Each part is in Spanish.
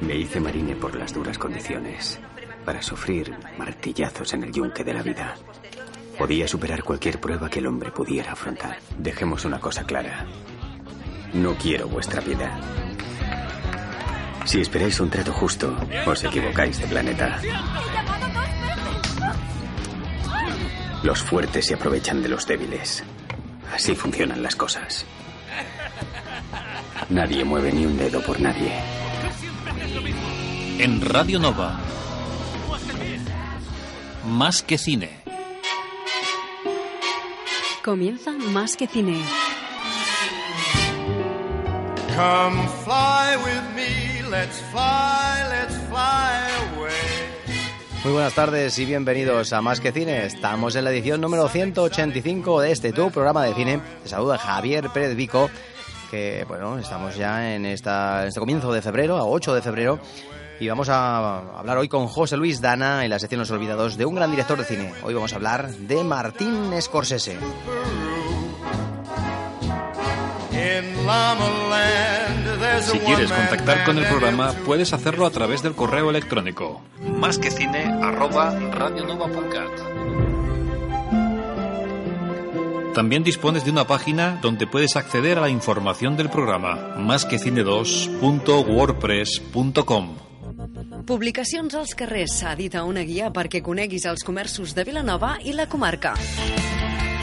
Me hice marine por las duras condiciones, para sufrir martillazos en el yunque de la vida. Podía superar cualquier prueba que el hombre pudiera afrontar. Dejemos una cosa clara. No quiero vuestra piedad. Si esperáis un trato justo, os equivocáis de planeta. Los fuertes se aprovechan de los débiles. Así funcionan las cosas. Nadie mueve ni un dedo por nadie. En Radio Nova. Más que cine. Comienza Más que cine. Come fly with me, let's fly, let's fly away. Muy buenas tardes y bienvenidos a Más que Cine. Estamos en la edición número 185 de este tu programa de cine. Te saluda Javier Pérez Vico, que bueno, estamos ya en, esta, en este comienzo de febrero, a 8 de febrero, y vamos a hablar hoy con José Luis Dana en la sección Los Olvidados de un gran director de cine. Hoy vamos a hablar de Martín Scorsese. Si quieres contactar con el programa, puedes hacerlo a través del correo electrónico más que cine arroba radionova.cat. También dispones de una página donde puedes acceder a la información del programa másque-cine2.wordpress.com. Publicacions als carrers s'edita una guia perquè coneguis els comerços de Vilanova i la comarca.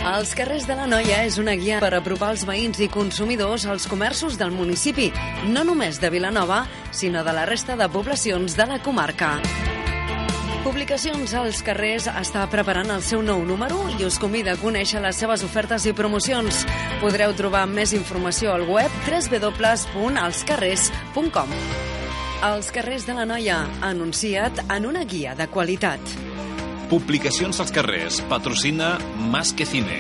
Els carrers de la Noia és una guia per apropar els veïns i consumidors als comerços del municipi, no només de Vilanova, sinó de la resta de poblacions de la comarca. Publicacions als carrers està preparant el seu nou número i us convida a conèixer les seves ofertes i promocions. Podreu trobar més informació al web www.alscarrers.com. Els carrers de la Noia, anunciat en una guia de qualitat. Publicacions als carrers. Patrocina Más que Cine.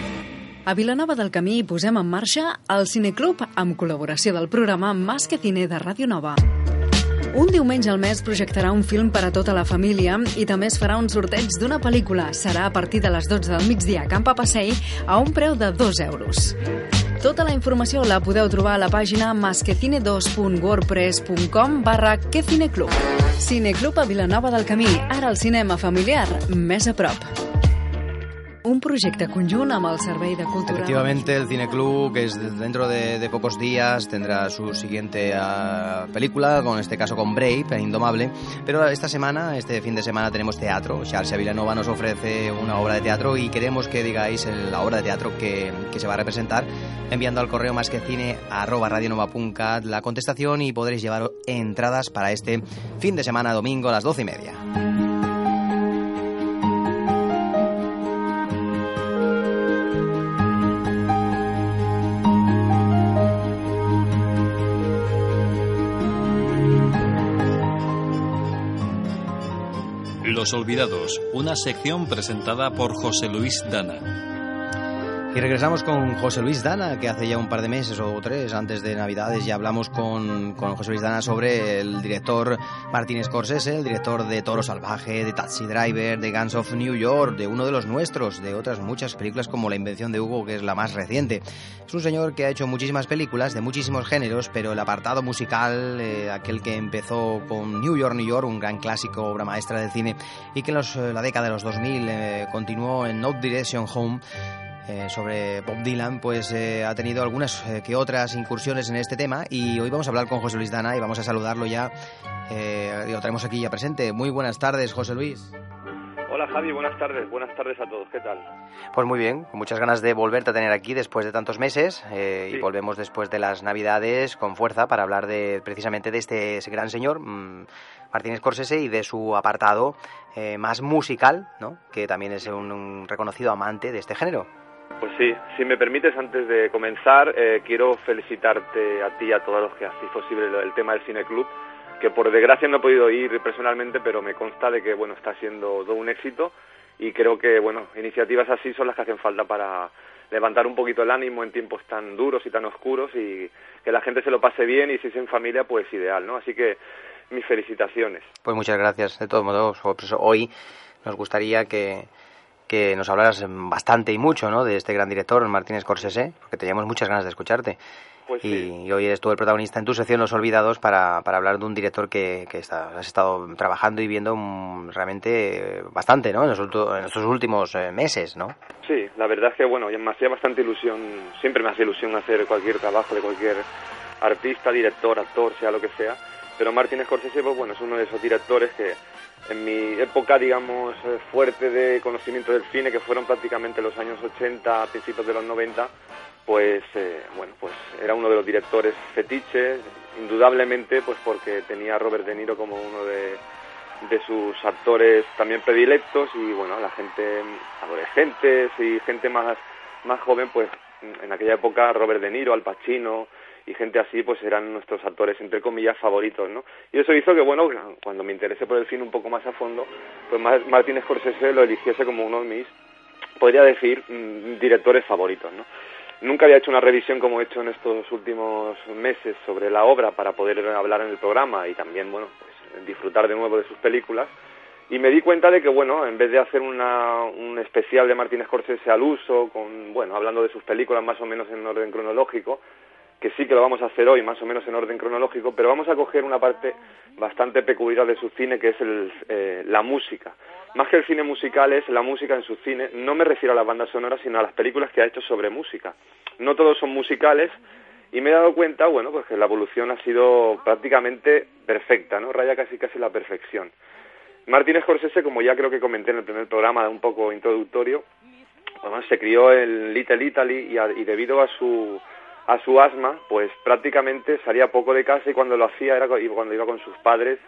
A Vilanova del Camí posem en marxa el Cineclub amb col·laboració del programa Más que Cine de Ràdio Nova. Un diumenge al mes projectarà un film per a tota la família i també es farà un sorteig d'una pel·lícula. Serà a partir de les 12 del migdia a Camp Passeig a un preu de 2 euros. Tota la informació la podeu trobar a la pàgina masquecine2.wordpress.com barra quecineclub. Cineclub a Vilanova del Camí, ara el cinema familiar, més a prop. Un projecte conjunt amb el Servei de Cultura... Efectivamente, el Cine Club, que es de- dentro de, de pocos días, tendrá su siguiente ah, película, con este caso con Brave, Indomable. Pero esta semana, este fin de semana, tenemos teatro. Charles Villanova nos ofrece una obra de teatro y queremos que digáis el- la obra de teatro que, que se va a representar enviando al correo más que cine arroba radionova.cat la contestación y podréis llevar entradas para este fin de semana, domingo a las doce y media. Olvidados, una sección presentada por José Luis Dana. Y regresamos con José Luis Dana, que hace ya un par de meses o tres, antes de Navidades, ya hablamos con, con José Luis Dana sobre el director Martín Scorsese, el director de Toro Salvaje, de Taxi Driver, de Guns of New York, de uno de los nuestros, de otras muchas películas como La Invención de Hugo, que es la más reciente. Es un señor que ha hecho muchísimas películas de muchísimos géneros, pero el apartado musical, eh, aquel que empezó con New York, New York, un gran clásico, obra maestra del cine, y que en los, eh, la década de los 2000 eh, continuó en No Direction Home, eh, sobre Bob Dylan, pues eh, ha tenido algunas eh, que otras incursiones en este tema y hoy vamos a hablar con José Luis Dana y vamos a saludarlo ya. Eh, lo traemos aquí ya presente. Muy buenas tardes, José Luis. Hola Javi, buenas tardes, buenas tardes a todos, ¿qué tal? Pues muy bien, con muchas ganas de volverte a tener aquí después de tantos meses y volvemos después de las Navidades con fuerza para hablar de precisamente de este gran señor, mm, Martín Scorsese, y de su apartado eh, más musical, ¿no? que también es un, un reconocido amante de este género. Pues sí, si me permites, antes de comenzar, eh, quiero felicitarte a ti y a todos los que hacéis posible el tema del Cine Club, que por desgracia no he podido ir personalmente, pero me consta de que bueno está siendo todo un éxito y creo que bueno iniciativas así son las que hacen falta para levantar un poquito el ánimo en tiempos tan duros y tan oscuros y que la gente se lo pase bien y si es en familia pues ideal, ¿no? Así que mis felicitaciones. Pues muchas gracias. De todos modos, hoy nos gustaría que, que nos hablaras bastante y mucho ¿no? de este gran director, Martín Scorsese, porque teníamos muchas ganas de escucharte. Pues y, sí. y hoy eres tú el protagonista en tu sección Los Olvidados para, para hablar de un director que, que está- has estado trabajando y viendo mm, realmente eh, bastante, ¿no? En, los en estos últimos eh, meses, ¿no? Sí, la verdad es que bueno, me hacía bastante ilusión, siempre me hace ilusión hacer cualquier trabajo de cualquier artista, director, actor, sea lo que sea, pero Martin Scorsese, pues bueno, es uno de esos directores que en mi época, digamos, eh, fuerte de conocimiento del cine, que fueron prácticamente los años 80, a principios de los 90, pues eh, bueno, pues era uno de los directores fetiches, indudablemente, pues porque tenía a Robert De Niro como uno de, de sus actores también predilectos y bueno, la gente adolescentes y gente más más joven, pues en aquella época Robert De Niro, Al Pacino y gente así, pues eran nuestros actores entre comillas favoritos, ¿no? Y eso hizo que bueno, cuando me interesé por el cine un poco más a fondo, pues Mar- Martin Scorsese lo eligiese como uno de mis podría decir mm, directores favoritos, ¿no? Nunca había hecho una revisión como he hecho en estos últimos meses sobre la obra para poder hablar en el programa y también, bueno, pues disfrutar de nuevo de sus películas. Y me di cuenta de que, bueno, en vez de hacer una, un especial de Martin Scorsese al uso, con, bueno, hablando de sus películas más o menos en orden cronológico, que sí que lo vamos a hacer hoy más o menos en orden cronológico, pero vamos a coger una parte bastante peculiar de su cine que es el, eh, la música. Más que el cine musical es la música en su cine, no me refiero a las bandas sonoras, sino a las películas que ha hecho sobre música. No todos son musicales y me he dado cuenta, bueno, pues que la evolución ha sido prácticamente perfecta, ¿no? Raya casi casi la perfección. Martin Scorsese, como ya creo que comenté en el primer programa un poco introductorio, además se crió en Little Italy y, a- y debido a su a su asma, pues prácticamente salía poco de casa y cuando lo hacía era cuando iba con sus padres,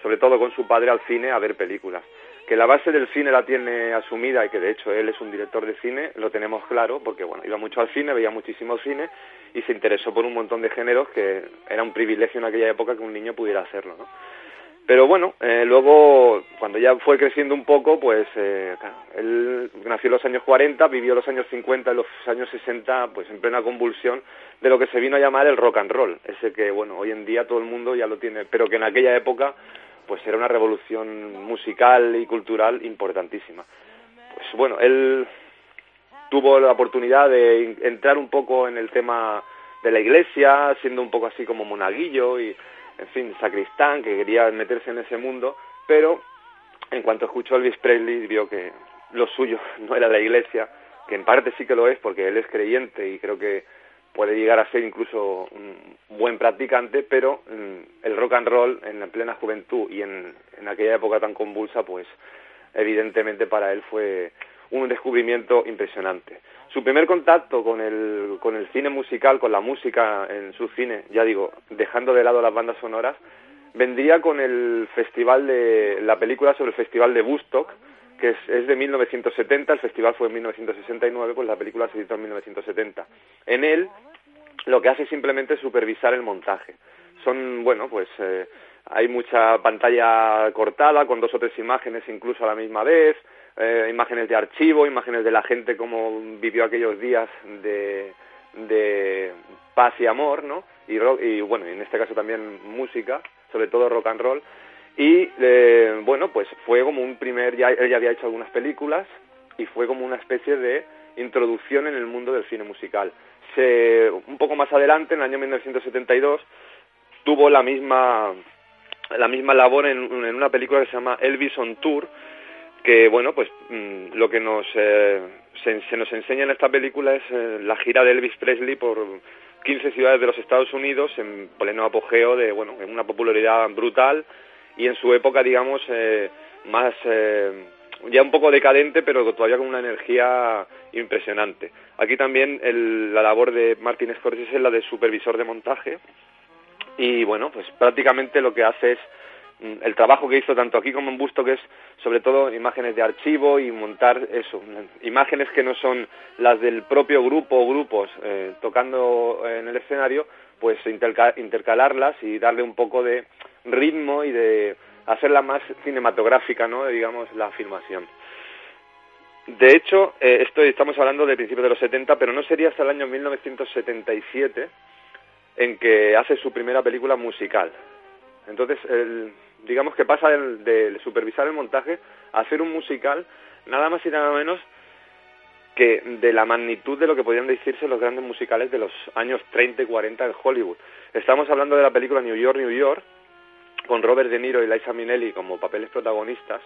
sobre todo con su padre al cine a ver películas. Que la base del cine la tiene asumida y que de hecho él es un director de cine, lo tenemos claro, porque bueno, iba mucho al cine, veía muchísimo cine y se interesó por un montón de géneros que era un privilegio en aquella época que un niño pudiera hacerlo, ¿no? Pero bueno, eh, luego, cuando ya fue creciendo un poco, pues eh, él nació en los años 40, vivió los años 50 y los años 60, pues en plena convulsión de lo que se vino a llamar el rock and roll, ese que, bueno, hoy en día todo el mundo ya lo tiene, pero que en aquella época, pues era una revolución musical y cultural importantísima. Pues bueno, él tuvo la oportunidad de entrar un poco en el tema de la iglesia, siendo un poco así como monaguillo y, en fin, sacristán, que quería meterse en ese mundo, pero en cuanto escuchó a Elvis Presley vio que lo suyo no era la iglesia, que en parte sí que lo es porque él es creyente y creo que puede llegar a ser incluso un buen practicante, pero mm, el rock and roll en la plena juventud y en, en aquella época tan convulsa, pues evidentemente para él fue un descubrimiento impresionante. Su primer contacto con el, con el cine musical, con la música en su cine, ya digo, dejando de lado las bandas sonoras, vendría con el festival de la película sobre el festival de Woodstock, que es, es de 1970, el festival fue en 1969, pues la película se editó en 1970. En él lo que hace es simplemente supervisar el montaje. Son, bueno, pues eh, hay mucha pantalla cortada con dos o tres imágenes incluso a la misma vez, eh, imágenes de archivo, imágenes de la gente como vivió aquellos días de, de paz y amor, ¿no? Y, rock, y bueno, en este caso también música, sobre todo rock and roll. Y eh, bueno, pues fue como un primer, ya, él ya había hecho algunas películas y fue como una especie de introducción en el mundo del cine musical. Se, un poco más adelante, en el año 1972, tuvo la misma la misma labor en, en una película que se llama Elvis on Tour, que bueno, pues mmm, lo que nos eh, se, se, nos enseña en esta película es eh, la gira de Elvis Presley por 15 ciudades de los Estados Unidos en pleno apogeo de bueno, en una popularidad brutal y en su época, digamos, eh, más eh, ya un poco decadente, pero todavía con una energía impresionante. Aquí también el, la labor de Martin Scorsese es la de supervisor de montaje y bueno, pues prácticamente lo que hace es el trabajo que hizo tanto aquí como en Busto, que es sobre todo imágenes de archivo y montar eso, imágenes que no son las del propio grupo o grupos eh, tocando en el escenario, pues intercal intercalarlas y darle un poco de ritmo y de hacerla más cinematográfica, ¿no? digamos, la filmación. De hecho, eh, esto estamos hablando de principios de los 70, pero no sería hasta el año 1977 en que hace su primera película musical. Entonces, el, digamos que pasa de, de, supervisar el montaje a hacer un musical, nada más y nada menos que de la magnitud de lo que podían decirse los grandes musicales de los años 30 y 40 en Hollywood. Estamos hablando de la película New York, New York, con Robert De Niro y Liza Minnelli como papeles protagonistas,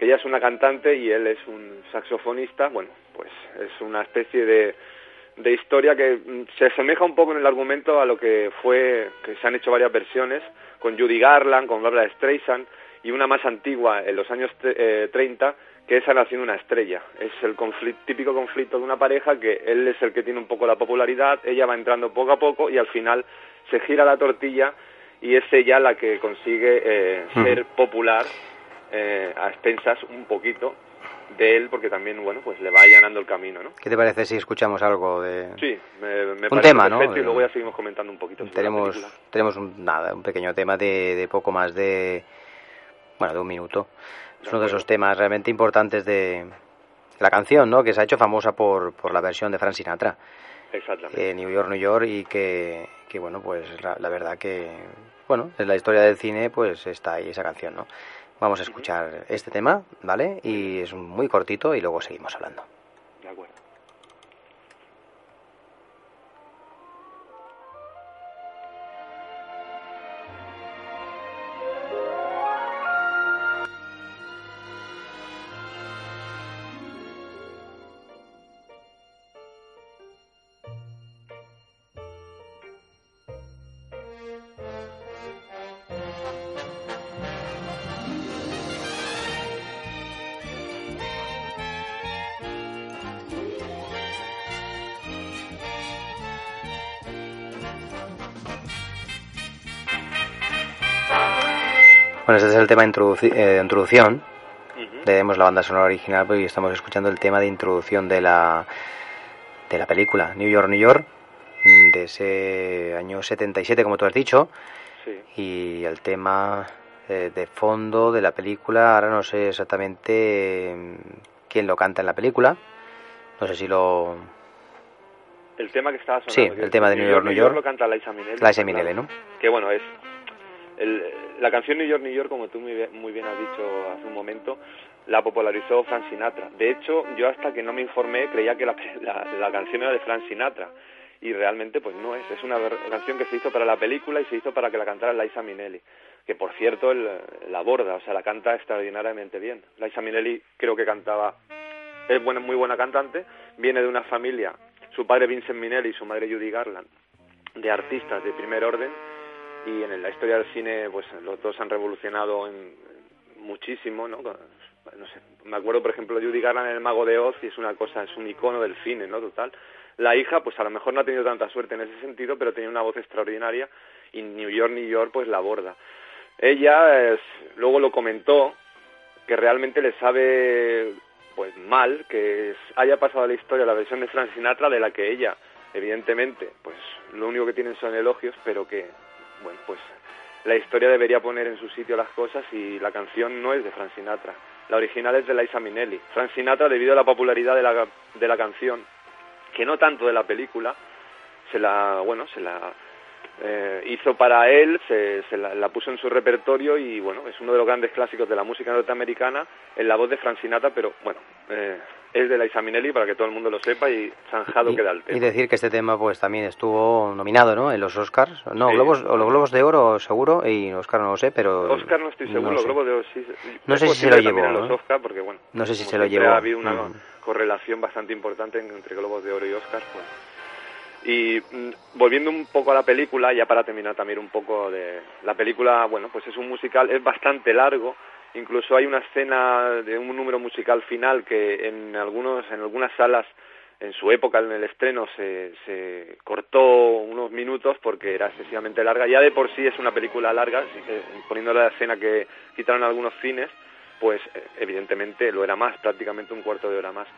ella es una cantante y él es un saxofonista, bueno, pues es una especie de, de historia que mm, se asemeja un poco en el argumento a lo que fue, que se han hecho varias versiones, con Judy Garland, con Barbara Streisand, y una más antigua en los años eh, 30, que es Naciendo una estrella. Es el típico conflicto de una pareja que él es el que tiene un poco la popularidad, ella va entrando poco a poco y al final se gira la tortilla y es ella la que consigue eh, ser popular eh, a expensas un poquito de él porque también bueno pues le va allanando el camino ¿no? ¿Qué te parece si escuchamos algo de sí me, me un tema ¿no? y luego ya seguimos comentando un poquito tenemos tenemos un, nada un pequeño tema de, de poco más de bueno de un minuto es uno de esos temas realmente importantes de la canción, ¿no? Que se ha hecho famosa por, por la versión de Frank Sinatra. Exactamente. New York, New York, y que, que bueno, pues la, verdad que, bueno, en la historia del cine, pues está ahí esa canción, ¿no? Vamos a escuchar este tema, ¿vale? Y es muy cortito y luego seguimos hablando. El tema de eh, introducción. Tenemos la banda sonora original y estamos escuchando el tema de introducción de la, de la película New York, New York, mm, de ese año 77, como tú has dicho. Y el tema eh, de fondo de la película, ahora no sé exactamente mm, quién lo canta en la película. No sé si lo. El tema que estaba sonando. Sí, el tema de New York, New York. lo canta Liza Minnelli. Liza Minnelli, ¿no? Que bueno, es la canción New York, New York, como tú muy bien, has dicho hace un momento, la popularizó Frank Sinatra. De hecho, yo hasta que no me informé creía que la, la, canción era de Frank Sinatra y realmente pues no es. Es una canción que se hizo para la película y se hizo para que la cantara Liza Minnelli, que por cierto la aborda, o sea, la canta extraordinariamente bien. Liza Minnelli creo que cantaba, es muy buena cantante, viene de una familia, su padre Vincent Minnelli y su madre Judy Garland, de artistas de primer orden y en la historia del cine pues los dos han revolucionado en, muchísimo no no sé me acuerdo por ejemplo Judy Garland en El Mago de Oz y es una cosa es un icono del cine no total. La hija pues a lo mejor no ha tenido tanta suerte en ese sentido pero tenía una voz extraordinaria y New York New York pues la aborda. Ella es, luego lo comentó que realmente le sabe pues mal que haya pasado a la historia la versión de Frank Sinatra de la que ella evidentemente pues lo único que tienen son elogios pero que bueno, pues la historia debería poner en su sitio las cosas y la canción no es de Frank Sinatra. La original es de Liza Minnelli. Frank Sinatra, debido a la popularidad de la, de la canción, que no tanto de la película, se la, bueno, se la eh, hizo para él, se, la, puso en su repertorio y bueno, es uno de los grandes clásicos de la música norteamericana en la voz de Frank Sinatra, pero bueno, eh, es de la Minnelli para que todo el mundo lo sepa y zanjado queda el tema. Y decir que este tema pues también estuvo nominado, ¿no? En los Oscars, no, globos, o los Globos de Oro seguro y Oscar no lo sé, pero Oscar no estoy seguro, los Globos de Oro sí. No sé si se lo llevó, Los Oscar porque bueno, no sé si se lo llevó. Ha habido una mm. correlación bastante importante entre Globos de Oro y Oscar, pues. Y mm, volviendo un poco a la película, ya para terminar también un poco de la película, bueno, pues es un musical, es bastante largo, incluso hay una escena de un número musical final que en algunos en algunas salas en su época en el estreno se, se cortó unos minutos porque era excesivamente larga. Ya de por sí es una película larga, poniendo la escena que quitaron algunos cines, pues evidentemente lo era más, prácticamente un cuarto de hora más.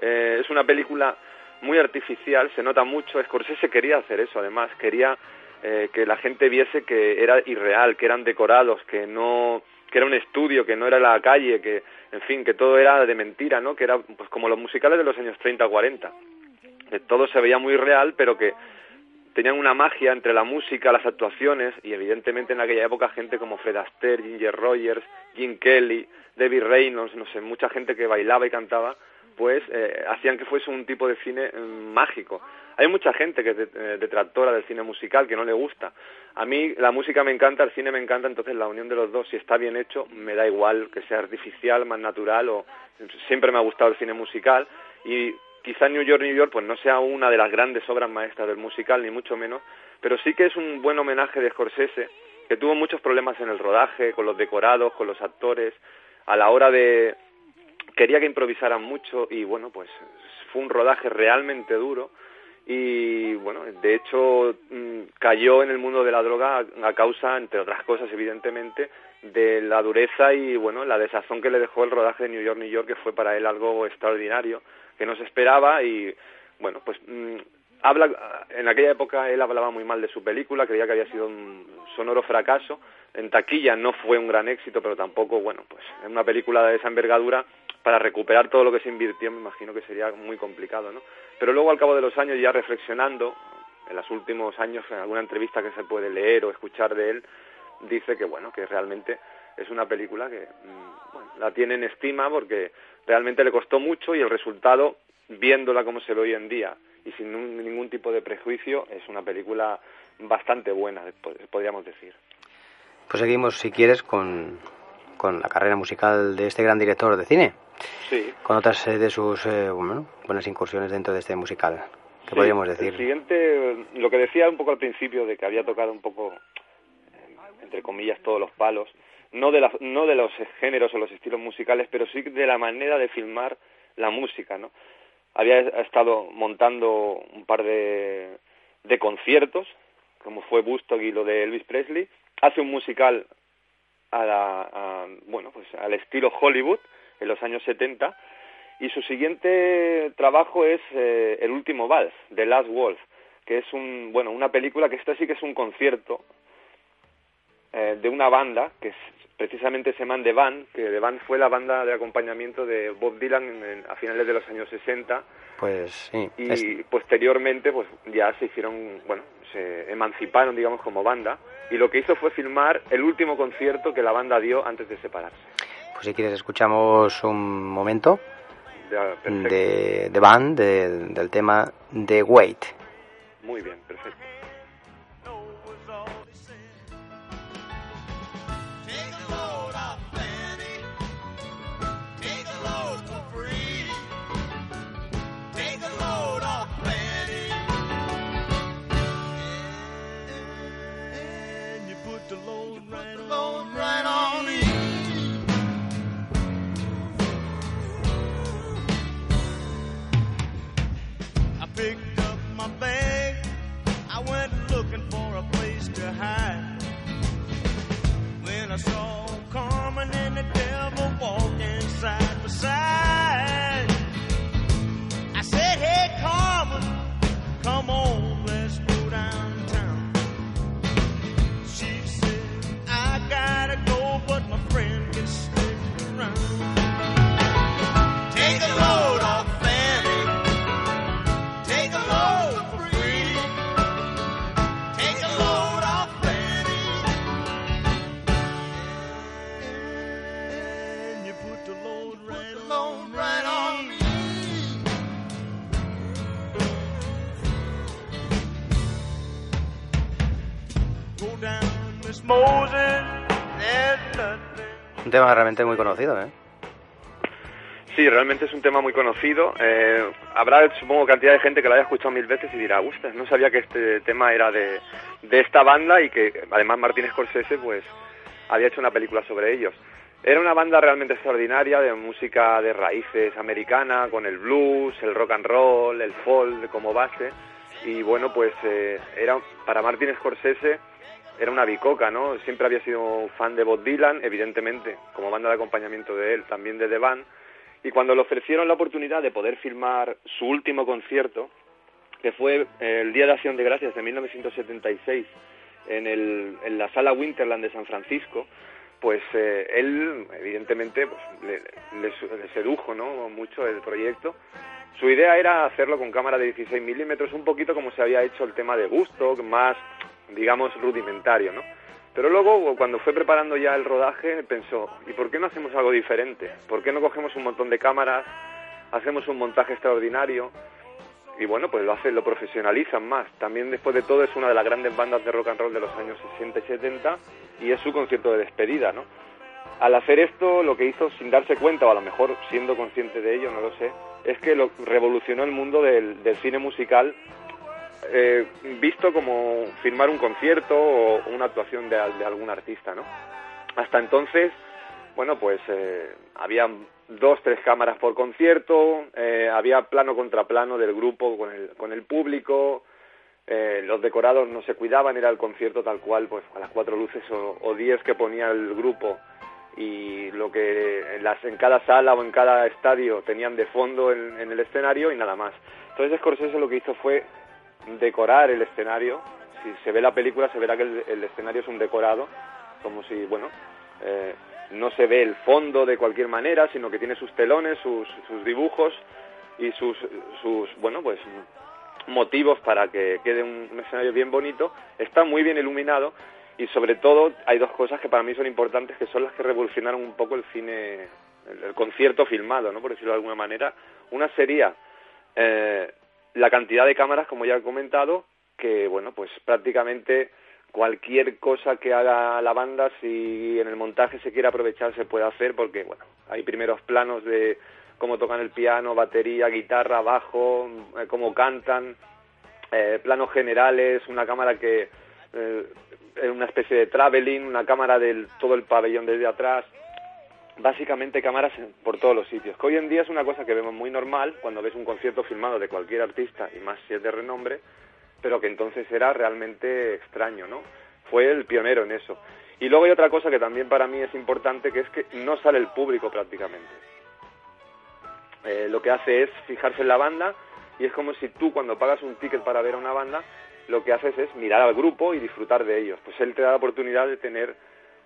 Eh, es una película muy artificial, se nota mucho. Scorsese quería hacer eso, además, quería eh, que la gente viese que era irreal, que eran decorados, que no que era un estudio, que no era la calle, que en fin, que todo era de mentira, ¿no? Que era pues como los musicales de los años 30 o 40. Que todo se veía muy real, pero que tenían una magia entre la música, las actuaciones y evidentemente en aquella época gente como Fred Astaire, Ginger Rogers, Jim Kelly, David Reynolds, no sé, mucha gente que bailaba y cantaba pues eh, hacían que fuese un tipo de cine mm, mágico. Hay mucha gente que es eh, detractora del cine musical, que no le gusta. A mí la música me encanta, el cine me encanta, entonces la unión de los dos, si está bien hecho, me da igual que sea artificial, más natural, o siempre me ha gustado el cine musical y quizá New York, New York, pues no sea una de las grandes obras maestras del musical, ni mucho menos, pero sí que es un buen homenaje de Scorsese, que tuvo muchos problemas en el rodaje, con los decorados, con los actores, a la hora de... quería que improvisaran mucho y bueno, pues fue un rodaje realmente duro y bueno, de hecho mm, cayó en el mundo de la droga a causa, entre otras cosas, evidentemente, de la dureza y bueno, la desazón que le dejó el rodaje de New York, New York, que fue para él algo extraordinario, que no se esperaba y bueno, pues mm, habla, en aquella época él hablaba muy mal de su película, creía que había sido un sonoro fracaso, en taquilla no fue un gran éxito, pero tampoco, bueno, pues en una película de esa envergadura para recuperar todo lo que se invirtió me imagino que sería muy complicado, ¿no? Pero luego al cabo de los años ya reflexionando, en los últimos años en alguna entrevista que se puede leer o escuchar de él, dice que bueno, que realmente es una película que mm, bueno, la tiene en estima porque realmente le costó mucho y el resultado, viéndola como se ve hoy en día y sin ningún tipo de prejuicio, es una película bastante buena, podríamos decir. Pues seguimos, si quieres, con, con la carrera musical de este gran director de cine. Sí. Con otras de sus eh, buenas incursiones dentro de este musical. ¿Qué podríamos decir? El siguiente, lo que decía un poco al principio, de que había tocado un poco, eh, entre comillas, todos los palos, no de, no de los géneros o los estilos musicales, pero sí de la manera de filmar la música, ¿no? Había estado montando un par de, de conciertos, como fue Busto y lo de Elvis Presley, hace un musical a la, bueno, pues al estilo Hollywood en los años 70 y su siguiente trabajo es eh, El último vals, The Last Wolf, que es un, bueno, una película que esta sí que es un concierto eh, de una banda que es precisamente se llama The Band, que The Band fue la banda de acompañamiento de Bob Dylan a finales de los años 60. Pues sí. Y posteriormente, pues ya se hicieron, bueno, se emanciparon, digamos, como banda. Y lo que hizo fue filmar el último concierto que la banda dio antes de separarse. Pues si quieres, escuchamos un momento de, de Band, del tema The Wait. Muy bien, perfecto. Tema realmente muy conocido, ¿eh? Sí, realmente es un tema muy conocido. Eh, habrá, supongo, cantidad de gente que lo haya escuchado mil veces y dirá, usted, no sabía que este tema era de, de esta banda y que además Martín Scorsese pues había hecho una película sobre ellos. Era una banda realmente extraordinaria de música de raíces americana, con el blues, el rock and roll, el folk como base. Y bueno, pues eh, era para Martin Scorsese era una bicoca, ¿no? Siempre había sido fan de Bob Dylan, evidentemente, como banda de acompañamiento de él, también de The Band. Y cuando le ofrecieron la oportunidad de poder filmar su último concierto, que fue el Día de Acción de Gracias de 1976 en, el, en la sala Winterland de San Francisco, pues eh, él, evidentemente, pues, le, le, sedujo ¿no? mucho el proyecto. Su idea era hacerlo con cámara de 16 milímetros, un poquito como se había hecho el tema de Gusto, más digamos, rudimentario, ¿no? Pero luego, cuando fue preparando ya el rodaje, pensó, ¿y por qué no hacemos algo diferente? ¿Por qué no cogemos un montón de cámaras, hacemos un montaje extraordinario y bueno, pues lo hacen, lo profesionalizan más. También después de todo es una de las grandes bandas de rock and roll de los años 60 y 70 y es su concierto de despedida, ¿no? Al hacer esto, lo que hizo sin darse cuenta, o a lo mejor siendo consciente de ello, no lo sé, es que lo revolucionó el mundo del, cine musical eh, visto como firmar un concierto o una actuación de, de algún artista, ¿no? Hasta entonces, bueno, pues eh, había dos, tres cámaras por concierto, eh, había plano contra plano del grupo con el, con el público, eh, los decorados no se cuidaban, era el concierto tal cual, pues a las cuatro luces o, diez que ponía el grupo y lo que en, las, en cada sala o en cada estadio tenían de fondo en, el escenario y nada más. Entonces Scorsese lo que hizo fue decorar el escenario. Si se ve la película se verá que el, escenario es un decorado, como si, bueno, eh, no se ve el fondo de cualquier manera, sino que tiene sus telones, sus, sus dibujos y sus, sus, bueno, pues motivos para que quede un, escenario bien bonito. Está muy bien iluminado y sobre todo hay dos cosas que para mí son importantes, que son las que revolucionaron un poco el cine, el, concierto filmado, ¿no? Por decirlo de alguna manera. Una sería eh, la cantidad de cámaras, como ya he comentado, que, bueno, pues prácticamente cualquier cosa que haga la banda, si en el montaje se quiere aprovechar, se puede hacer, porque bueno, hay primeros planos de cómo tocan el piano, batería, guitarra, bajo, eh, cómo cantan, eh, planos generales, una cámara que eh, es una especie de traveling, una cámara del todo el pabellón desde atrás, básicamente cámaras por todos los sitios, que hoy en día es una cosa que vemos muy normal cuando ves un concierto filmado de cualquier artista, y más si es de renombre, pero que entonces era realmente extraño, ¿no? Fue el pionero en eso. Y luego hay otra cosa que también para mí es importante, que es que no sale el público prácticamente. Eh, lo que hace es fijarse en la banda y es como si tú cuando pagas un ticket para ver a una banda, lo que haces es mirar al grupo y disfrutar de ellos. Pues él te da la oportunidad de tener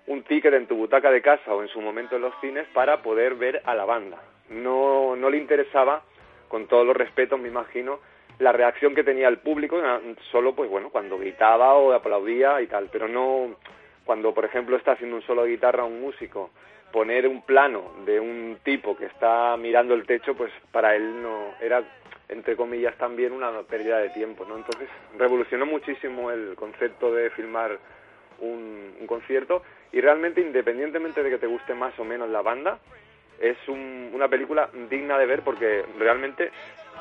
un ticket en tu butaca de casa o en su momento en los cines para poder ver a la banda. No, no le interesaba, con todos los respetos me imagino, la reacción que tenía el público solo pues bueno cuando gritaba o aplaudía y tal pero no cuando por ejemplo está haciendo un solo de guitarra un músico poner un plano de un tipo que está mirando el techo pues para él no era entre comillas también una pérdida de tiempo no entonces revolucionó muchísimo el concepto de filmar un, un concierto y realmente independientemente de que te guste más o menos la banda es una película digna de ver porque realmente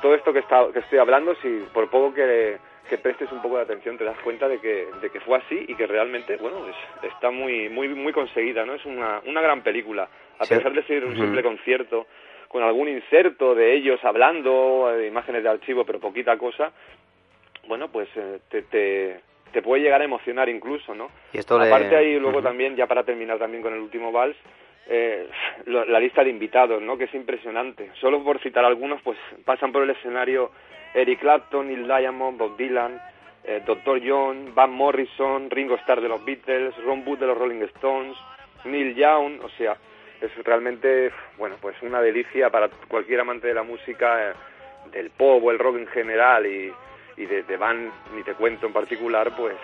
todo esto que, está, que estoy hablando, si por poco que, prestes un poco de atención te das cuenta de que, de que fue así y que realmente, bueno, está muy, muy, muy conseguida, ¿no? Es una, una gran película, a pesar de ser un simple concierto, con algún inserto de ellos hablando, de imágenes de archivo, pero poquita cosa, bueno, pues eh, te, te, te, puede llegar a emocionar incluso, ¿no? Y esto Aparte ahí luego también, ya para terminar también con el último vals, eh, la lista de invitados, ¿no? Que es impresionante. Solo por citar algunos, pues pasan por el escenario Eric Clapton, Neil Diamond, Bob Dylan, eh, Dr. John, Van Morrison, Ringo Starr de los Beatles, Ron Wood de los Rolling Stones, Neil Young, o sea, es realmente, bueno, pues una delicia para cualquier amante de la música, eh, del pop o el rock en general y, y de, de Van, ni te cuento en particular, pues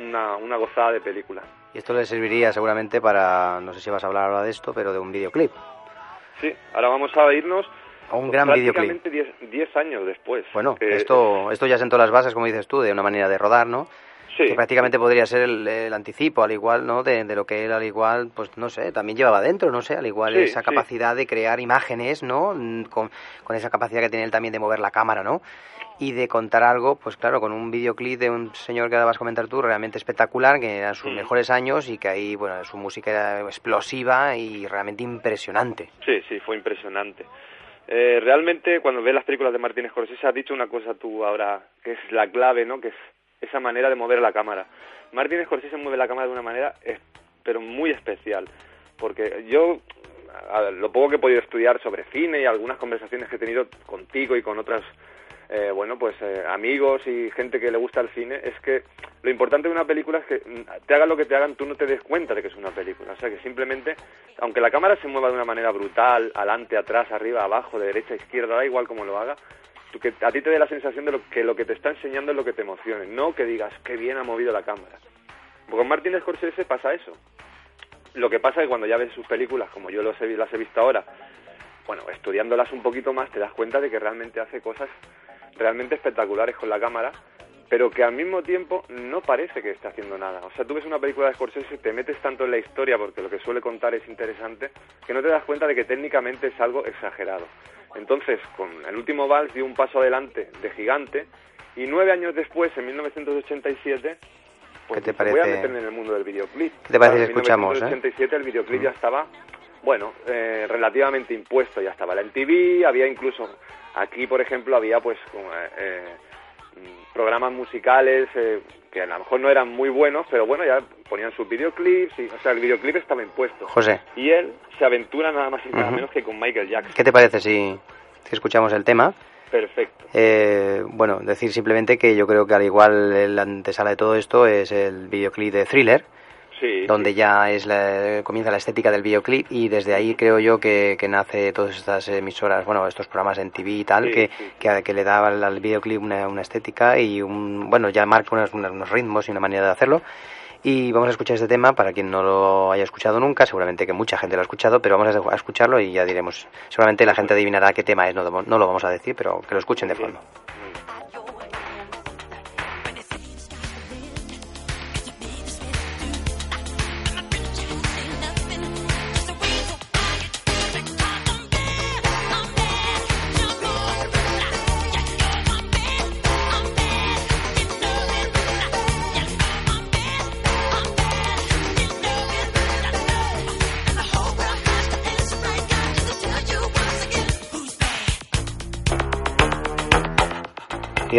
una, una gozada de película. Y esto le serviría seguramente para, no sé si vas a hablar ahora de esto, pero de un videoclip. Sí, ahora vamos a irnos a un gran videoclip. 10 años después. Bueno, esto, esto ya sentó las bases, como dices tú, de una manera de rodar, ¿no? Sí. Que prácticamente podría ser el, anticipo, al igual, ¿no? De, lo que él, al igual, pues no sé, también llevaba dentro, no sé, al igual esa capacidad de crear imágenes, ¿no? Con, con, esa capacidad que tiene él también de mover la cámara, ¿no? y de contar algo, pues claro, con un videoclip de un señor que ahora vas a comentar tú, realmente espectacular, que eran sus mm. mejores años y que ahí, bueno, su música era explosiva y realmente impresionante. Sí, sí, fue impresionante. Eh, realmente, cuando ves las películas de Martínez Scorsese, has dicho una cosa tú ahora, que es la clave, ¿no? Que es esa manera de mover la cámara. Martínez Scorsese mueve la cámara de una manera, pero muy especial, porque yo lo poco que he podido estudiar sobre cine y algunas conversaciones que he tenido contigo y con otras eh, bueno, pues eh, amigos y gente que le gusta el cine, es que lo importante de una película es que mm, te hagan lo que te hagan, tú no te des cuenta de que es una película. O sea, que simplemente, aunque la cámara se mueva de una manera brutal, adelante, atrás, arriba, abajo, de derecha, izquierda, da igual como lo haga, que a ti te dé la sensación de lo, que lo que te está enseñando es lo que te emocione, no que digas, qué bien ha movido la cámara. Con Martin Scorsese pasa eso. Lo que pasa es que cuando ya ves sus películas, como yo he, las he visto ahora, bueno, estudiándolas un poquito más te das cuenta de que realmente hace cosas realmente espectaculares con la cámara, pero que al mismo tiempo no parece que esté haciendo nada. O sea, tú ves una película de Scorsese y te metes tanto en la historia porque lo que suele contar es interesante, que no te das cuenta de que técnicamente es algo exagerado. Entonces, con el último Vals dio un paso adelante de gigante y nueve años después, en 1987, pues ¿Qué te me voy a parece? meter en el mundo del videoclip. ¿Qué te parece si en escuchamos, eh? 1987 el videoclip ya estaba, bueno, eh, relativamente impuesto, ya estaba la MTV, había incluso, aquí por ejemplo había pues eh, eh, mm, programas musicales eh, que a lo mejor no eran muy buenos, pero bueno, ya ponían sus videoclips, y, o sea, el videoclip estaba impuesto. José, Y él se aventura nada más y nada menos que con Michael Jackson. ¿qué te parece si, si escuchamos el tema? Perfecto. Eh, bueno, decir simplemente que yo creo que al igual la antesala de todo esto es el videoclip de Thriller, Sí. donde sí. ya es la- comienza la estética del videoclip y desde ahí creo yo que, que nace todas estas emisoras, bueno, estos programas en TV y tal, Sí, que, que, que le da al, al videoclip una, una estética y un, bueno, ya marca unos, unos- ritmos y una manera de hacerlo. Y vamos a escuchar este tema para quien no lo haya escuchado nunca, seguramente que mucha gente lo ha escuchado, pero vamos a a escucharlo y ya diremos, seguramente la gente adivinará qué tema es, no, no lo vamos a decir, pero que lo escuchen de fondo.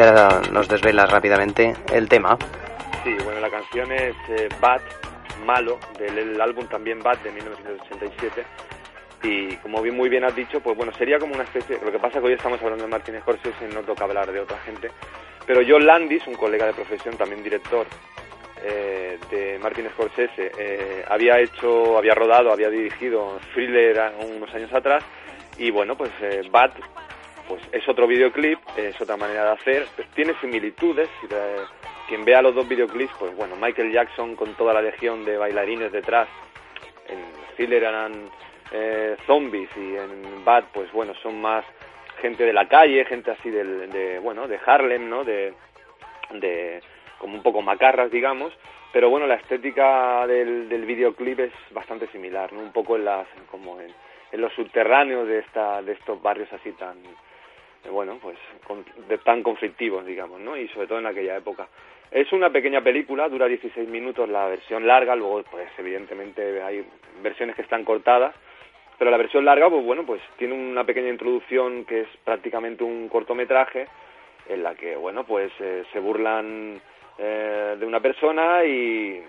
Y ahora nos desvelas rápidamente el tema. Sí, bueno, la canción es eh, Bad, malo, del el álbum también Bad de 1987. Y como bien, muy bien has dicho, pues bueno, sería como una especie. Lo que pasa es que hoy estamos hablando de Martin Scorsese, no toca hablar de otra gente. Pero John Landis, un colega de profesión, también director eh, de Martin Scorsese, eh, había hecho, había rodado, había dirigido Thriller unos años atrás. Y bueno, pues eh, Bad pues es otro videoclip, es otra manera de hacer, tiene similitudes. quien vea los dos videoclips, pues bueno, Michael Jackson con toda la legión de bailarines detrás, en Thriller eran eh, zombies y en Bad, pues bueno, son más gente de la calle, gente así de, bueno, de Harlem, ¿no? De, de como un poco macarras, digamos, pero bueno, la estética del, del videoclip es bastante similar, ¿no? Un poco en las, como en, en los subterráneos de esta, de estos barrios así tan, bueno, pues con- de- tan conflictivos, digamos, ¿no? Y sobre todo en aquella época. Es una pequeña película, dura 16 minutos la versión larga, luego pues evidentemente hay versiones que están cortadas, pero la versión larga, pues bueno, pues tiene una pequeña introducción que es prácticamente un cortometraje en la que, bueno, pues eh, se burlan eh, de una persona y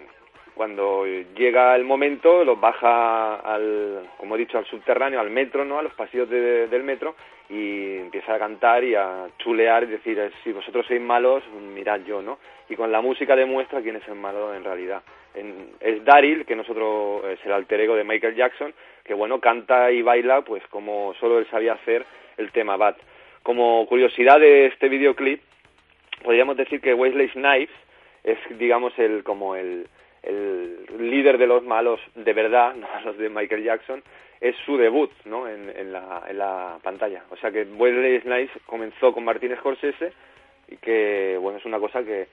cuando llega el momento los baja al, como he dicho, al subterráneo, al metro, ¿no? A los pasillos de- del metro y empieza a cantar y a chulear y decir, eh, si vosotros sois malos, mirad yo, ¿no? Y con la música demuestra quién es el malo en realidad. En- es Daryl, que nosotros es el alter ego de Michael Jackson, que bueno, canta y baila pues como solo él sabía hacer el tema Bad. Como curiosidad de este videoclip, podríamos decir que Wesley Snipes es digamos el como el, el líder de los malos de verdad, no los de Michael Jackson, es su debut ¿no? en, en, la, en la pantalla. O sea que Wesley Snipes comenzó con Martin Scorsese y que bueno es una cosa que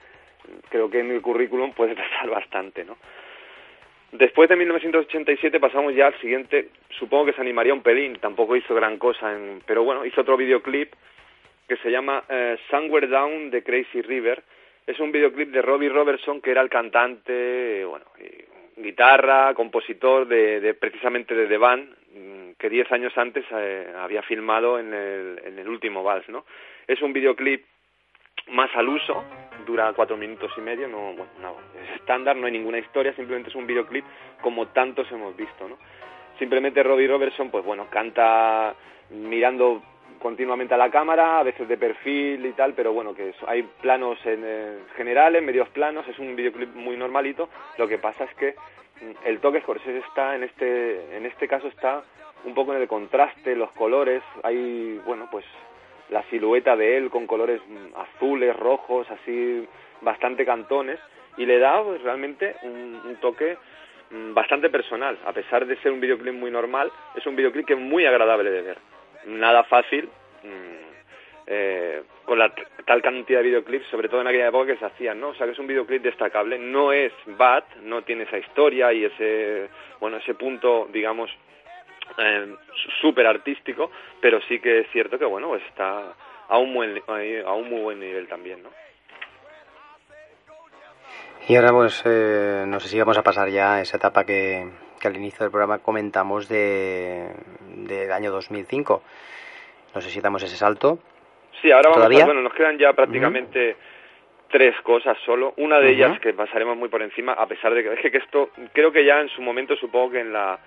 creo que en el currículum puede pesar bastante, ¿no? Después de 1987 pasamos ya al siguiente, supongo que se animaría un pelín, tampoco hizo gran cosa, en, pero bueno, hizo otro videoclip que se llama eh, Somewhere Down de Crazy River. Es un videoclip de Robbie Robertson, que era el cantante, eh, bueno, guitarra, compositor de, de precisamente de The Band, mm, que diez años antes eh, había filmado en el, en el último Vals, ¿no? Es un videoclip más al uso, dura cuatro minutos y medio, no, bueno, no, es estándar, no hay ninguna historia, simplemente es un videoclip como tantos hemos visto, ¿no? Simplemente Robbie Robertson, pues bueno, canta mirando continuamente a la cámara, a veces de perfil y tal, pero bueno, que hay planos en, eh, generales, medios planos, es un videoclip muy normalito, lo que pasa es que mm, el toque Scorsese está en este, en este caso está un poco en el contraste, los colores, hay, bueno, pues la silueta de él con colores mm, azules, rojos, así bastante cantones y le da pues, realmente un, un toque mm, bastante personal, a pesar de ser un videoclip muy normal, es un videoclip que es muy agradable de ver. Nada fácil mm, eh, con la tal cantidad de videoclips, sobre todo en aquella época que se hacían, ¿no? O sea, que es un videoclip destacable, no es bad, no tiene esa historia y ese, bueno, ese punto, digamos, eh, súper artístico, pero sí que es cierto que, bueno, pues está a un, buen, a un muy buen nivel también, ¿no? Y ahora, pues, eh, no sé si vamos a pasar ya a esa etapa que, que al inicio del programa comentamos de, del año 2005. No sé si damos ese salto. Sí, ahora vamos a, bueno, nos quedan ya prácticamente tres cosas solo. Una de ellas que pasaremos muy por encima, a pesar de que, es que esto, creo que ya en su momento, supongo que en la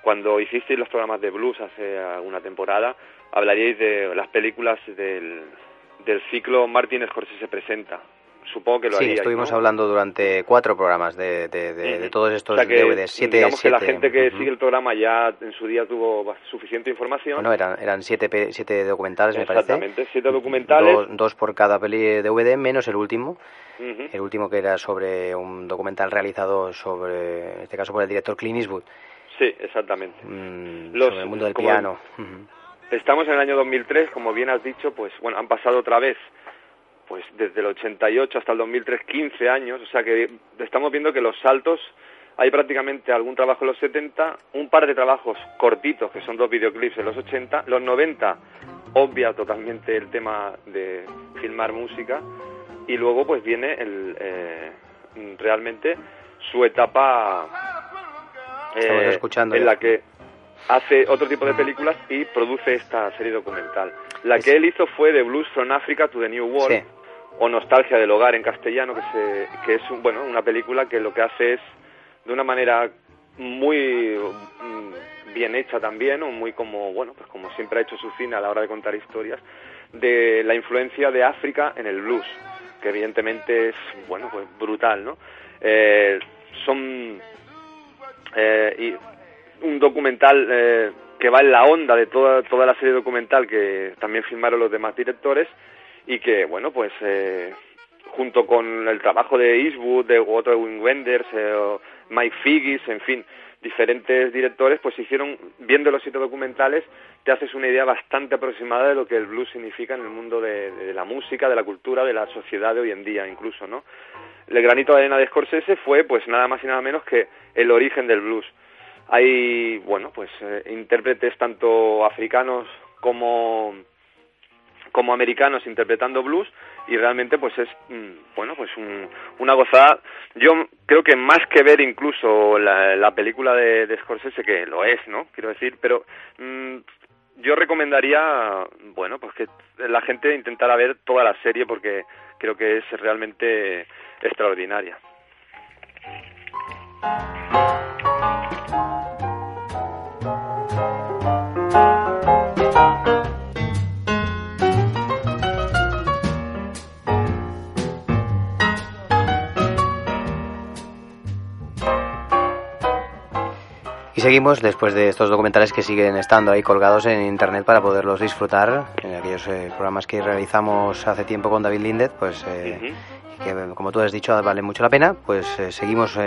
cuando hicisteis los programas de blues hace alguna temporada, hablaríais de las películas del, del ciclo Martin Scorsese presenta, supongo que lo sí, estuvimos hablando durante cuatro programas de, de, todos estos DVDs. Siete, digamos que la gente que sigue el programa ya en su día tuvo suficiente información. Bueno, eran, eran siete, siete documentales, me parece. Exactamente, siete documentales. Dos, por cada peli DVD, menos el último. El último que era sobre un documental realizado sobre, en este caso por el director Clint Eastwood. Sí, exactamente. Mm, sobre el mundo del piano. Estamos en el año 2003, como bien has dicho, pues bueno, han pasado otra vez pues desde el 88 hasta el 2003, 15 años, o sea que estamos viendo que los saltos, hay prácticamente algún trabajo en los 70, un par de trabajos cortitos, que son dos videoclips en los 80, los 90 obvia totalmente el tema de filmar música, y luego pues viene el, eh, realmente su etapa eh, en la que hace otro tipo de películas y produce esta serie documental. La que él hizo fue de Blues from Africa to the New World, o Nostalgia del Hogar en castellano, que, se, que es bueno, una película que lo que hace es, de una manera muy mm, bien hecha también, o muy como, bueno, pues como siempre ha hecho su cine a la hora de contar historias, de la influencia de África en el blues, que evidentemente es, bueno, pues brutal, ¿no? Eh, son eh, y un documental eh, que va en la onda de toda, toda la serie documental que también filmaron los demás directores y que, bueno, pues eh, junto con el trabajo de Eastwood, de otro de Wing Wenders, eh, Mike Figgis, en fin, diferentes directores, pues hicieron, viendo los siete documentales, te haces una idea bastante aproximada de lo que el blues significa en el mundo de, la música, de la cultura, de la sociedad de hoy en día, incluso, ¿no? El granito de arena de Scorsese fue, pues nada más y nada menos que el origen del blues. Hay, bueno, pues eh, intérpretes tanto africanos como como americanos interpretando blues y realmente pues es mm, bueno pues una gozada. Yo creo que más que ver incluso la, película de, Scorsese que lo es no quiero decir pero mm, yo recomendaría bueno pues que la gente intentara ver toda la serie porque creo que es realmente extraordinaria Y seguimos después de estos documentales que siguen estando ahí colgados en internet para poderlos disfrutar en aquellos eh, programas que realizamos hace tiempo con David Lindet, pues eh, que como tú has dicho vale mucho la pena, pues eh, seguimos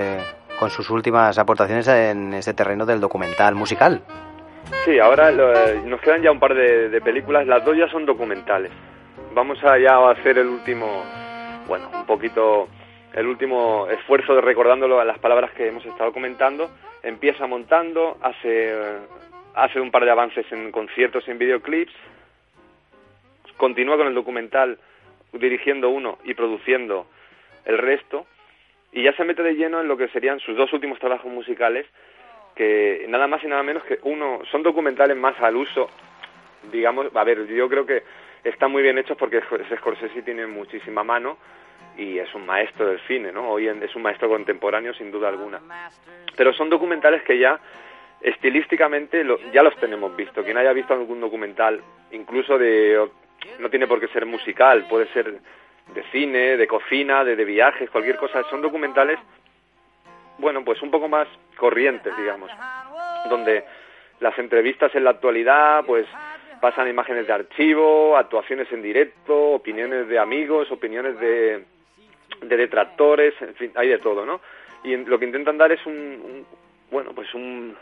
con sus últimas aportaciones en este terreno del documental musical. Sí, ahora nos quedan ya un par de, películas, las dos ya son documentales. Vamos a ya hacer el último, bueno, un poquito el último esfuerzo de recordándolo a las palabras que hemos estado comentando empieza montando, hace, hace un par de avances en conciertos y en videoclips, continúa con el documental dirigiendo uno y produciendo el resto, y ya se mete de lleno en lo que serían sus dos últimos trabajos musicales, que nada más y nada menos que uno, son documentales más al uso, digamos, a ver, yo creo que están muy bien hechos porque Scorsese tiene muchísima mano, y es un maestro del cine, ¿no? Hoy es un maestro contemporáneo sin duda alguna. Pero son documentales que ya estilísticamente ya los tenemos visto. Quien haya visto algún documental, incluso de no tiene por qué ser musical, puede ser de cine, de cocina, de, de viajes, cualquier cosa. Son documentales, bueno, pues un poco más corrientes, digamos, donde las entrevistas en la actualidad, pues pasan imágenes de archivo, actuaciones en directo, opiniones de amigos, opiniones de, de detractores, en fin, hay de todo, ¿no? Y lo que intentan dar es un, bueno, pues un,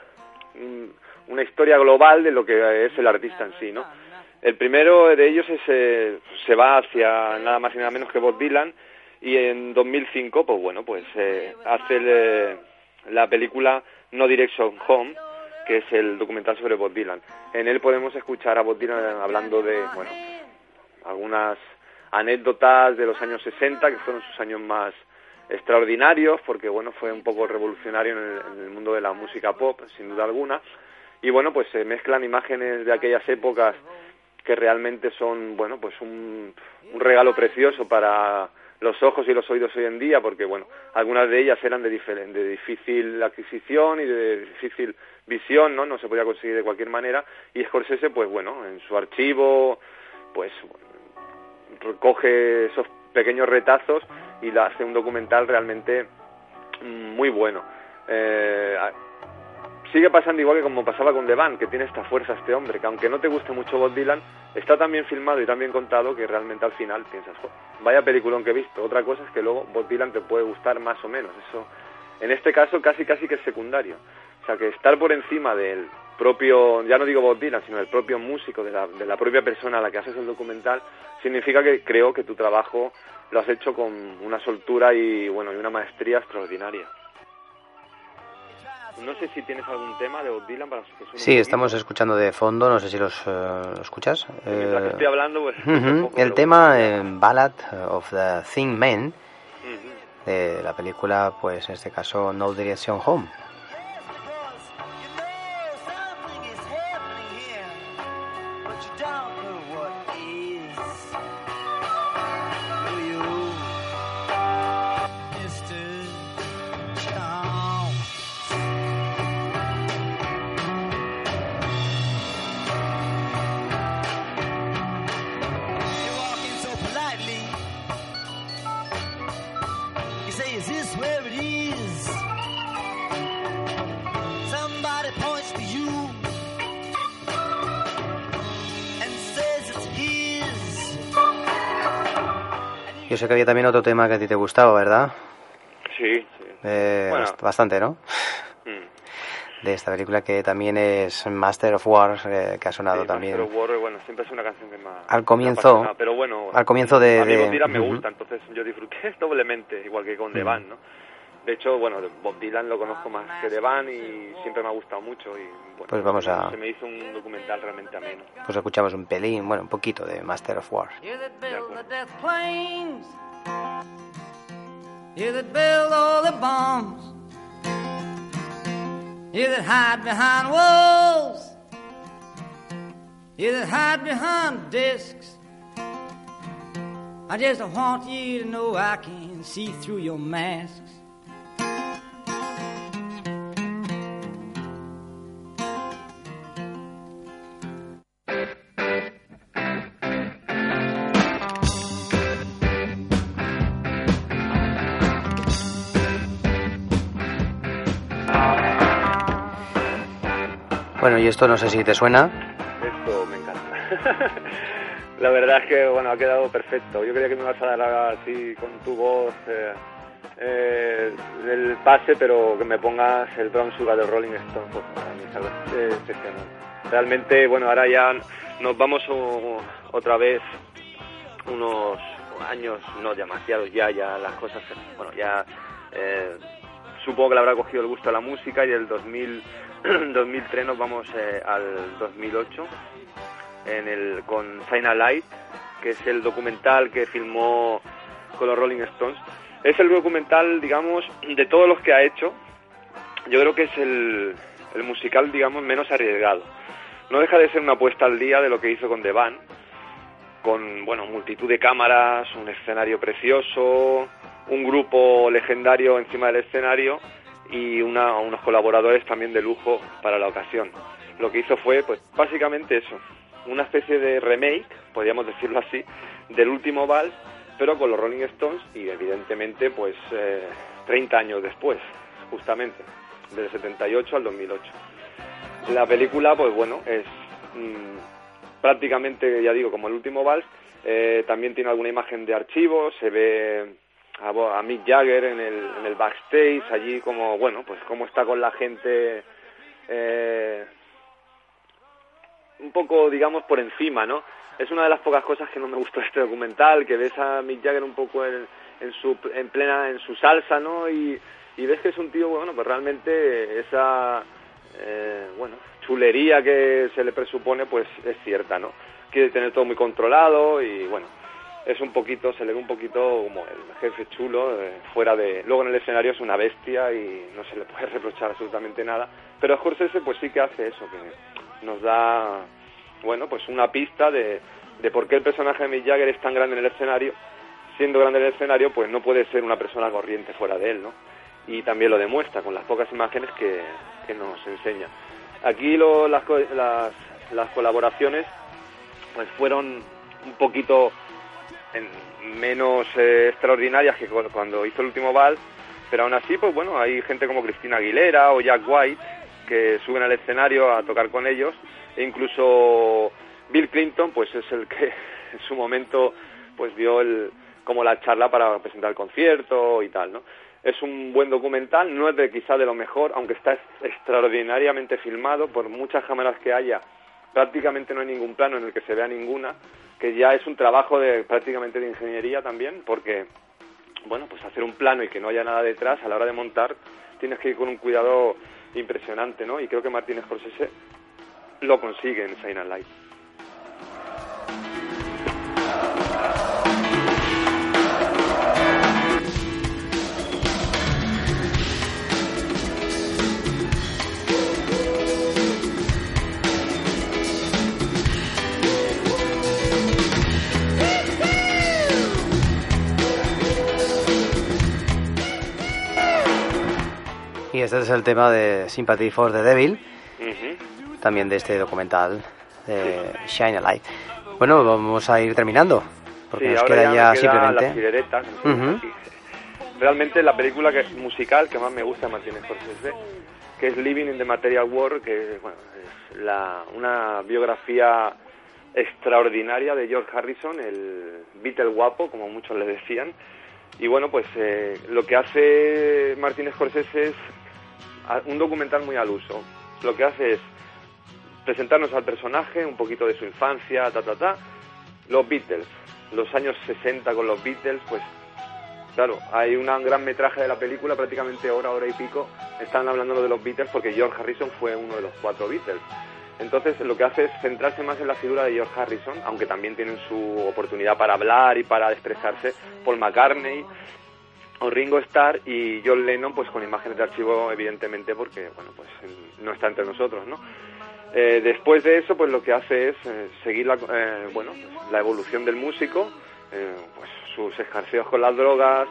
una historia global de lo que es el artista en sí, ¿no? El primero de ellos es, eh, se va hacia nada más y nada menos que Bob Dylan y en 2005, pues bueno, pues eh, hace la película No Direction Home, que es el documental sobre Bob Dylan. En él podemos escuchar a Bob Dylan hablando de, bueno, algunas anécdotas de los años 60, que fueron sus años más extraordinarios, porque bueno, fue un poco revolucionario en el, mundo de la música pop, sin duda alguna. Y bueno, pues se mezclan imágenes de aquellas épocas que realmente son, bueno, pues un, regalo precioso para los ojos y los oídos hoy en día, porque bueno, algunas de ellas eran de, de difícil adquisición y de difícil visión, ¿no? No se podía conseguir de cualquier manera. Y Scorsese, pues bueno, en su archivo, pues recoge esos pequeños retazos y la hace un documental realmente muy bueno. Eh, sigue pasando igual que como pasaba con The Band, que tiene esta fuerza este hombre, que aunque no te guste mucho Bob Dylan, está tan bien filmado y tan bien contado que realmente al final piensas, vaya peliculón que he visto. Otra cosa es que luego Bob Dylan te puede gustar más o menos. Eso, en este caso, casi casi que es secundario. O sea, que estar por encima del propio, ya no digo Bob Dylan, sino del propio músico, de la, de la propia persona a la que haces el documental, significa que creo que tu trabajo lo has hecho con una soltura y, bueno, y una maestría extraordinaria. No sé si tienes algún tema de Bob Dylan para que Sí, estamos escuchando de fondo, no sé si los eh, escuchas. Mientras estoy hablando, pues, El tema Ballad of the Thing Man, de la película, pues en este caso No Direction Home. Yo sé que había también otro tema que a ti te gustaba, ¿verdad? Sí, sí. Bastante, ¿no? Mm. De esta película que también es Master of War, eh, que ha sonado también. Master of War, bueno, siempre es una canción que más. Al comienzo. pero bueno. Al comienzo de. A mí de... me gusta, entonces yo disfruté doblemente, igual que con The Band, ¿no? De hecho, bueno, Bob Dylan lo conozco más que The Band y siempre me ha gustado mucho y bueno, pues vamos a... se me hizo un documental realmente ameno. Pues escuchamos un pelín, bueno, un poquito de Master of War. You You that hide behind walls. You that hide behind desks I just want you to know I can see through your masks Bueno, y esto no sé si te suena. Esto me encanta. La verdad es que bueno ha quedado perfecto. Yo creía que me ibas a dar así con tu voz eh, eh, el pase, pero que me pongas el Brown Sugar de Rolling Stone, pues excepcional. Realmente, bueno, ahora ya nos vamos otra vez unos años, no demasiados ya, ya las cosas, bueno, ya eh, supongo que le habrá cogido el gusto a la música y el 2000 2003 nos vamos eh, al 2008 en el, con China Light, que es el documental que filmó con los Rolling Stones. Es el documental, digamos, de todos los que ha hecho, yo creo que es el, musical, digamos, menos arriesgado. No deja de ser una apuesta al día de lo que hizo con The Band, con, bueno, multitud de cámaras, un escenario precioso, un grupo legendario encima del escenario y unos colaboradores también de lujo para la ocasión. Lo que hizo fue, pues, básicamente eso, una especie de remake, podríamos decirlo así, del último vals, pero con los Rolling Stones y evidentemente, pues, 30 eh, años después, justamente, del 78 al 2008. La película, pues bueno, es mm, prácticamente, ya digo, como el último vals, eh, también tiene alguna imagen de archivo, se ve a, Mick Jagger en el, en el backstage, allí como, bueno, pues cómo está con la gente eh, un poco, digamos, por encima, ¿no? Es una de las pocas cosas que no me gustó de este documental, que ves a Mick Jagger un poco en, en su en plena en su salsa, ¿no? Y, y ves que es un tío, bueno, pues realmente esa eh, bueno, chulería que se le presupone, pues es cierta, ¿no? Quiere tener todo muy controlado y bueno, es un poquito, se le ve un poquito como el jefe chulo, eh, fuera de... Luego en el escenario es una bestia y no se le puede reprochar absolutamente nada, pero Scorsese pues sí que hace eso, que nos da, bueno, pues una pista de, de por qué el personaje de Mick Jagger es tan grande en el escenario, siendo grande en el escenario, pues no puede ser una persona corriente fuera de él, ¿no? Y también lo demuestra con las pocas imágenes que, que nos enseña. Aquí lo, las, las, las colaboraciones pues fueron un poquito en menos eh, extraordinarias que cuando hizo el último Val, pero aún así, pues bueno, hay gente como Cristina Aguilera o Jack White que suben al escenario a tocar con ellos, e incluso Bill Clinton, pues es el que en su momento pues dio el, como la charla para presentar el concierto y tal, ¿no? Es un buen documental, no es de quizá de lo mejor, aunque está extraordinariamente filmado por muchas cámaras que haya. Prácticamente no hay ningún plano en el que se vea ninguna, que ya es un trabajo de prácticamente de ingeniería también, porque bueno, pues hacer un plano y que no haya nada detrás a la hora de montar tienes que ir con un cuidado impresionante, ¿no? Y creo que Martínez Scorsese lo consigue en Silent Light. Y este es el tema de Sympathy for the Devil, también de este documental de Shine a Light. Bueno, vamos a ir terminando, porque Sí, nos ahora queda ya ya, me queda simplemente... Realmente la película que musical que más me gusta de Martínez Scorsese, que es Living in the Material World, que bueno, es la, una biografía extraordinaria de George Harrison, el Beatle guapo, como muchos le decían. Y bueno, pues eh, lo que hace Martínez Scorsese es un documental muy al uso. Lo que hace es presentarnos al personaje, un poquito de su infancia, ta, ta, ta. Los Beatles, los años 60 con los Beatles, pues claro, hay un gran metraje de la película, prácticamente hora, hora y pico, están hablando de los Beatles porque George Harrison fue uno de los cuatro Beatles. Entonces lo que hace es centrarse más en la figura de George Harrison, aunque también tienen su oportunidad para hablar y para expresarse Paul McCartney o Ringo Starr y John Lennon pues con imágenes de archivo evidentemente porque bueno pues no está entre nosotros, ¿no? Eh, después de eso, pues lo que hace es eh, seguir la, eh, bueno, pues, la evolución del músico, eh, pues sus escarceos con las drogas,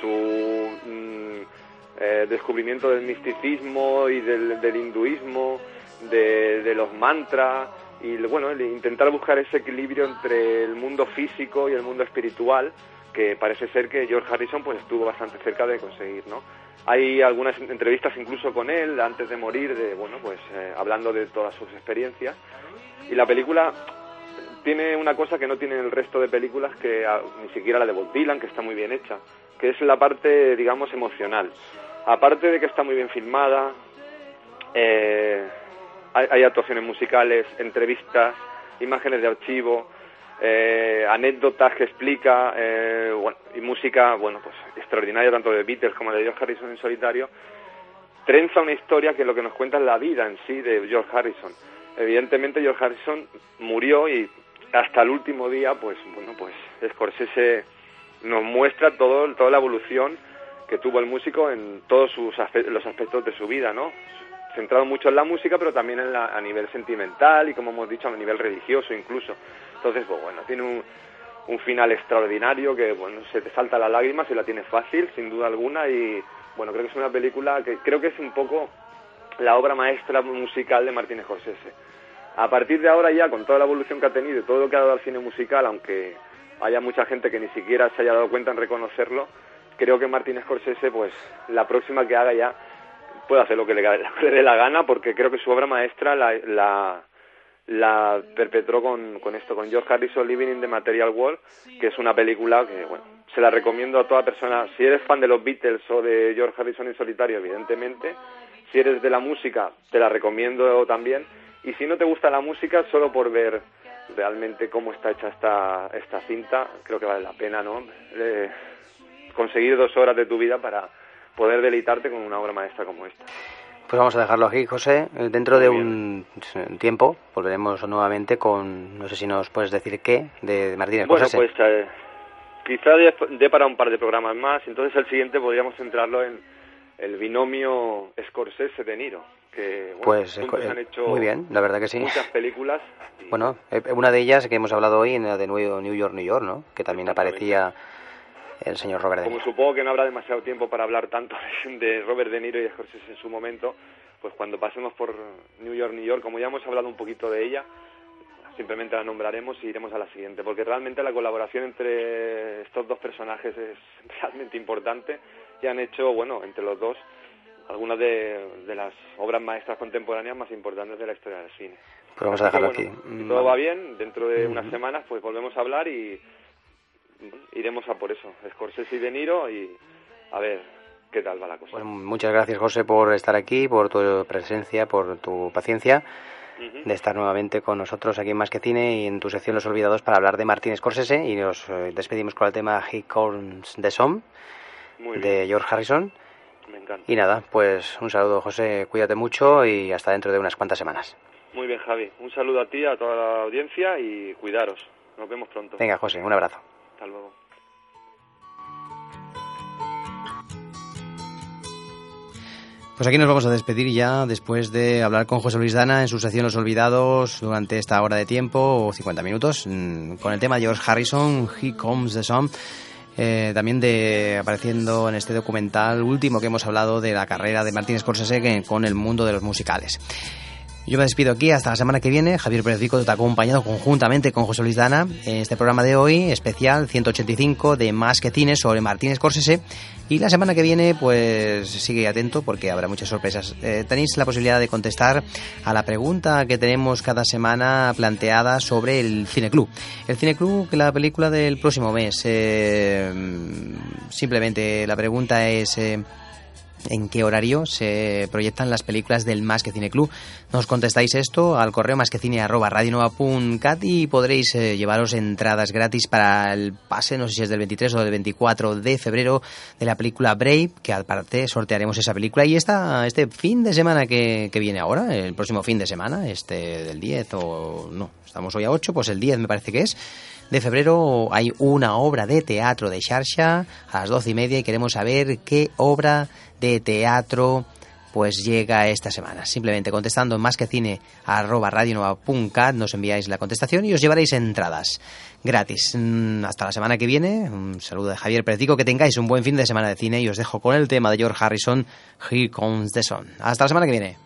su mm, eh, descubrimiento del misticismo y del, del hinduismo, de, de los mantras y bueno, intentar buscar ese equilibrio entre el mundo físico y el mundo espiritual que parece ser que George Harrison pues estuvo bastante cerca de conseguir, ¿no? Hay algunas entrevistas incluso con él antes de morir, de bueno, pues eh, hablando de todas sus experiencias. Y la película tiene una cosa que no tiene el resto de películas, que ah, ni siquiera la de Bob Dylan, que está muy bien hecha, que es la parte, digamos, emocional. Aparte de que está muy bien filmada, eh, hay, hay actuaciones musicales, entrevistas, imágenes de archivo, eh, anécdotas que explica eh, bueno, y música bueno pues extraordinaria tanto de Beatles como de George Harrison en solitario trenza una historia que lo que nos cuenta es la vida en sí de George Harrison. Evidentemente George Harrison murió y hasta el último día pues bueno pues Scorsese nos muestra todo toda la evolución que tuvo el músico en todos sus aspe- los aspectos de su vida no centrado mucho en la música pero también en la, a nivel sentimental y como hemos dicho a nivel religioso incluso entonces, pues bueno, tiene un, final extraordinario que, bueno, se te salta la lágrima, se la tiene fácil, sin duda alguna, y bueno, creo que es una película que creo que es un poco la obra maestra musical de Martínez Scorsese. A partir de ahora ya, con toda la evolución que ha tenido todo lo que ha dado al cine musical, aunque haya mucha gente que ni siquiera se haya dado cuenta en reconocerlo, creo que Martínez Scorsese, pues la próxima que haga ya puede hacer lo que le, lo que le dé la gana, porque creo que su obra maestra la, la la perpetró con, con esto, con George Harrison Living in the Material World, que es una película que, bueno, se la recomiendo a toda persona. Si eres fan de los Beatles o de George Harrison en solitario, evidentemente. Si eres de la música, te la recomiendo también. Y si no te gusta la música, solo por ver realmente cómo está hecha esta, esta cinta, creo que vale la pena, ¿no? Eh, conseguir dos horas de tu vida para poder deleitarte con una obra maestra como esta. Pues vamos a dejarlo aquí, José. Eh, dentro de un tiempo volveremos nuevamente con, no sé si nos puedes decir qué, de Martínez Bueno, pues eh, quizá dé para un par de programas más. Entonces el siguiente podríamos centrarlo en el binomio Scorsese-De Niro. Que, bueno, pues han hecho muy bien, la verdad que sí. Muchas películas. Bueno, eh, una de ellas que hemos hablado hoy, en la de New York, New York, ¿no? Que también aparecía el señor Robert De Niro. Como supongo que no habrá demasiado tiempo para hablar tanto de Robert De Niro y de Scorsese en su momento, pues cuando pasemos por New York, New York, como ya hemos hablado un poquito de ella, simplemente la nombraremos y iremos a la siguiente, porque realmente la colaboración entre estos dos personajes es realmente importante y han hecho, bueno, entre los dos, algunas de, las obras maestras contemporáneas más importantes de la historia del cine. Pues vamos a dejarlo aquí. Si todo va bien, dentro de unas semanas, pues volvemos a hablar y iremos a por eso, Scorsese y De Niro y a ver qué tal va la cosa. Pues muchas gracias José por estar aquí, por tu presencia, por tu paciencia de estar nuevamente con nosotros aquí en Más que Cine y en tu sección Los Olvidados para hablar de Martín Scorsese y nos eh, despedimos con el tema He Comes the Sun de George Harrison. Me encanta. Y nada, pues un saludo José, cuídate mucho y hasta dentro de unas cuantas semanas. Muy bien Javi, un saludo a ti, a toda la audiencia y cuidaros. Nos vemos pronto. Venga José, un abrazo. Hasta luego. Pues aquí nos vamos a despedir ya después de hablar con José Luis Dana en su sección Los Olvidados durante esta hora de tiempo, o 50 minutos, mm, con el tema George Harrison, He Comes the Sun. Eh, también de apareciendo en este documental último que hemos hablado de la carrera de Martín Scorsese con el mundo de los musicales. Yo me despido aquí hasta la semana que viene. Javier Pérez Rico te ha acompañado conjuntamente con José Luis Dana en este programa de hoy, especial 185 de Más que Cine sobre Martín Scorsese. Y la semana que viene, pues sigue atento porque habrá muchas sorpresas. Eh, tenéis la posibilidad de contestar a la pregunta que tenemos cada semana planteada sobre el Cineclub. El Cineclub, que la película del próximo mes. Eh, simplemente la pregunta es... Eh, en qué horario se proyectan las películas del Más que Cine Club. Nos contestáis esto al correo más que cine arroba y podréis eh, llevaros entradas gratis para el pase, no sé si es del 23 o del 24 de febrero, de la película Brave, que al parte sortearemos esa película. Y esta, este fin de semana que, que viene ahora, el próximo fin de semana, este del 10 o no, estamos hoy a 8, pues el 10 me parece que es de febrero hay una obra de teatro de Sharsha a las doce y media y queremos saber qué obra de teatro pues llega esta semana. Simplemente contestando en más que cine arroba nos enviáis la contestación y os llevaréis entradas gratis. Mm, hasta la semana que viene. Un saludo de Javier Pertico. Que tengáis un buen fin de semana de cine y os dejo con el tema de George Harrison, Here Comes the Sun. Hasta la semana que viene.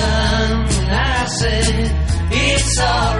sun. I said, it's alright.